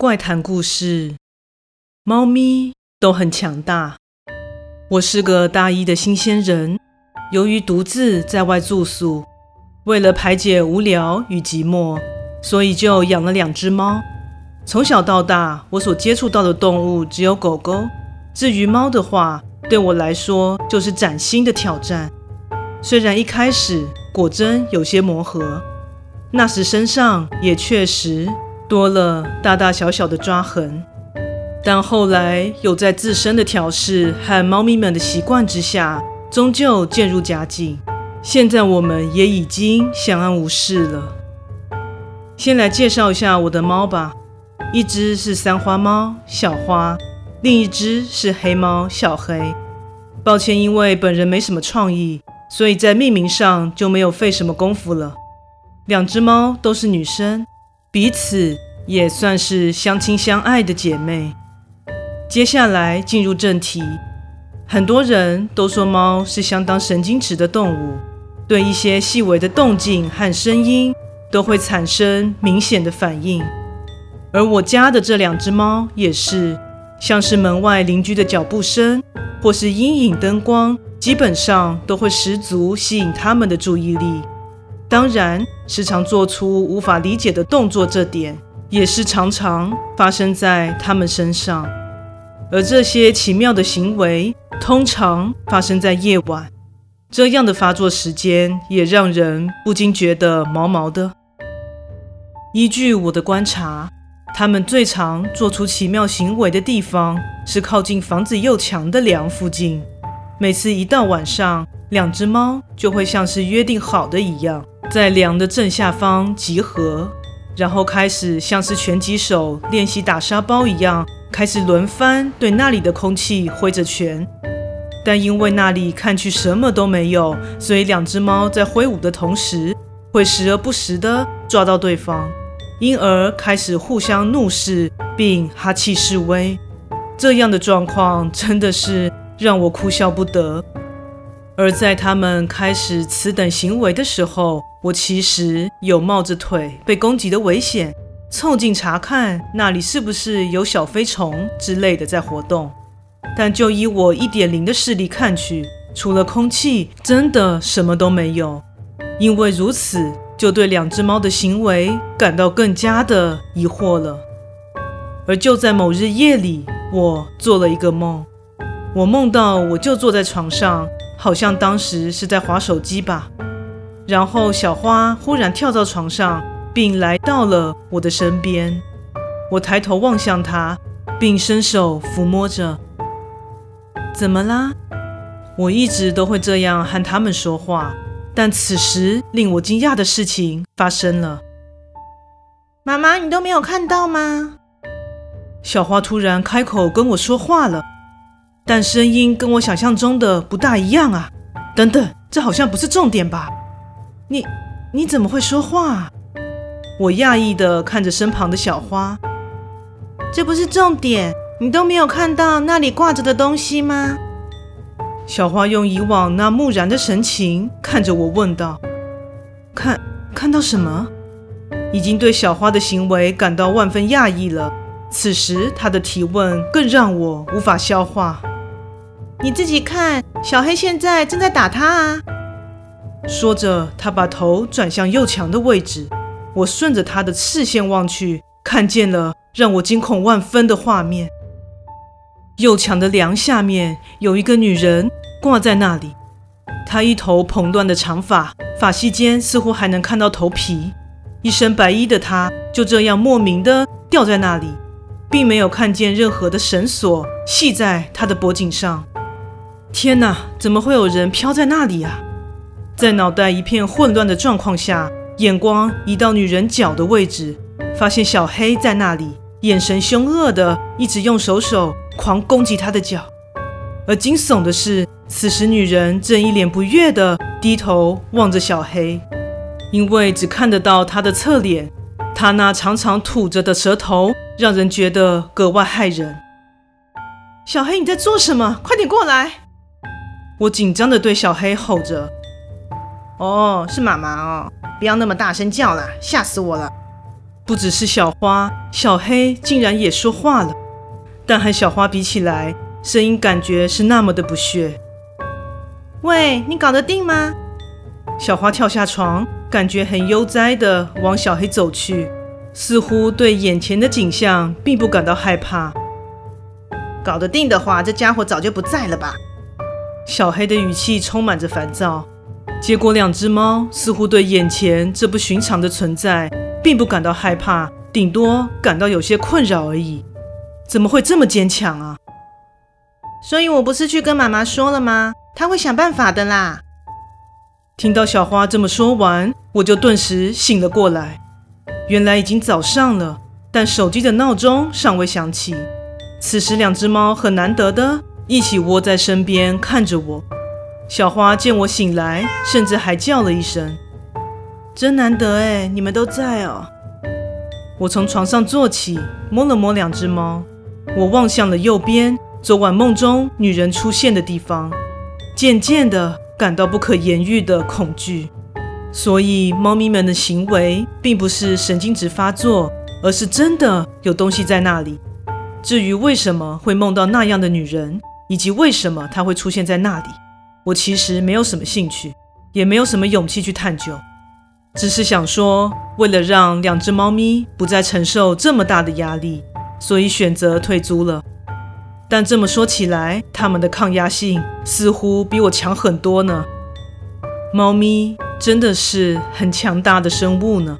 怪谈故事：猫咪都很强大。我是个大一的新鲜人，由于独自在外住宿，为了排解无聊与寂寞，所以就养了两只猫。从小到大，我所接触到的动物只有狗狗。至于猫的话，对我来说就是崭新的挑战。虽然一开始果真有些磨合，那时身上也确实。多了大大小小的抓痕，但后来有在自身的调试和猫咪们的习惯之下，终究渐入佳境。现在我们也已经相安无事了。先来介绍一下我的猫吧，一只是三花猫小花，另一只是黑猫小黑。抱歉，因为本人没什么创意，所以在命名上就没有费什么功夫了。两只猫都是女生。彼此也算是相亲相爱的姐妹。接下来进入正题，很多人都说猫是相当神经质的动物，对一些细微的动静和声音都会产生明显的反应。而我家的这两只猫也是，像是门外邻居的脚步声或是阴影灯光，基本上都会十足吸引它们的注意力。当然，时常做出无法理解的动作，这点也是常常发生在他们身上。而这些奇妙的行为，通常发生在夜晚。这样的发作时间也让人不禁觉得毛毛的。依据我的观察，他们最常做出奇妙行为的地方是靠近房子右墙的梁附近。每次一到晚上，两只猫就会像是约定好的一样。在梁的正下方集合，然后开始像是拳击手练习打沙包一样，开始轮番对那里的空气挥着拳。但因为那里看去什么都没有，所以两只猫在挥舞的同时，会时而不时地抓到对方，因而开始互相怒视并哈气示威。这样的状况真的是让我哭笑不得。而在他们开始此等行为的时候，我其实有冒着腿被攻击的危险，凑近查看那里是不是有小飞虫之类的在活动。但就以我一点零的视力看去，除了空气，真的什么都没有。因为如此，就对两只猫的行为感到更加的疑惑了。而就在某日夜里，我做了一个梦，我梦到我就坐在床上。好像当时是在划手机吧，然后小花忽然跳到床上，并来到了我的身边。我抬头望向她，并伸手抚摸着。怎么啦？我一直都会这样和他们说话，但此时令我惊讶的事情发生了。妈妈，你都没有看到吗？小花突然开口跟我说话了。但声音跟我想象中的不大一样啊！等等，这好像不是重点吧？你你怎么会说话？我讶异地看着身旁的小花。这不是重点，你都没有看到那里挂着的东西吗？小花用以往那木然的神情看着我问道：“看看到什么？”已经对小花的行为感到万分讶异了，此时她的提问更让我无法消化。你自己看，小黑现在正在打他啊！说着，他把头转向右墙的位置。我顺着他的视线望去，看见了让我惊恐万分的画面。右墙的梁下面有一个女人挂在那里，她一头蓬乱的长发，发隙间似乎还能看到头皮。一身白衣的她就这样莫名的吊在那里，并没有看见任何的绳索系在她的脖颈上。天哪，怎么会有人飘在那里啊？在脑袋一片混乱的状况下，眼光移到女人脚的位置，发现小黑在那里，眼神凶恶的，一直用手手狂攻击她的脚。而惊悚的是，此时女人正一脸不悦的低头望着小黑，因为只看得到她的侧脸，她那长长吐着的舌头，让人觉得格外骇人。小黑，你在做什么？快点过来！我紧张地对小黑吼着：“哦，是妈妈哦，不要那么大声叫了，吓死我了。”不只是小花，小黑竟然也说话了，但和小花比起来，声音感觉是那么的不屑。喂，你搞得定吗？小花跳下床，感觉很悠哉地往小黑走去，似乎对眼前的景象并不感到害怕。搞得定的话，这家伙早就不在了吧？小黑的语气充满着烦躁。结果，两只猫似乎对眼前这不寻常的存在。并不感到害怕，顶多感到有些困扰而已。怎么会这么坚强啊？所以我不是去跟妈妈说了吗？她会想办法的啦。听到小花这么说完，我就顿时醒了过来。原来已经早上了，但手机的闹钟尚未响起。此时，两只猫很难得的一起窝在身边看着我。小花见我醒来，甚至还叫了一声。真难得哎，你们都在哦。我从床上坐起，摸了摸两只猫。我望向了右边，昨晚梦中女人出现的地方，渐渐的感到不可言喻的恐惧。所以，猫咪们的行为并不是神经质发作，而是真的有东西在那里。至于为什么会梦到那样的女人，以及为什么它会出现在那里，我其实没有什么兴趣，也没有什么勇气去探究。只是想说，为了让两只猫咪不再承受这么大的压力，所以选择退租了。但这么说起来，它们的抗压性似乎比我强很多呢。猫咪真的是很强大的生物呢。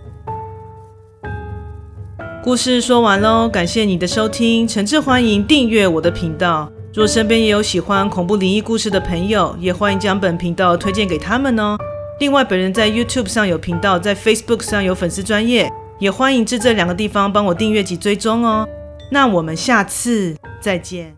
故事说完喽，感谢你的收听，诚挚欢迎订阅我的频道。若身边也有喜欢恐怖灵异故事的朋友，也欢迎将本频道推荐给他们哦。另外，本人在 YouTube 上有频道，在 Facebook 上有粉丝专业，也欢迎至这两个地方帮我订阅及追踪哦。那我们下次再见。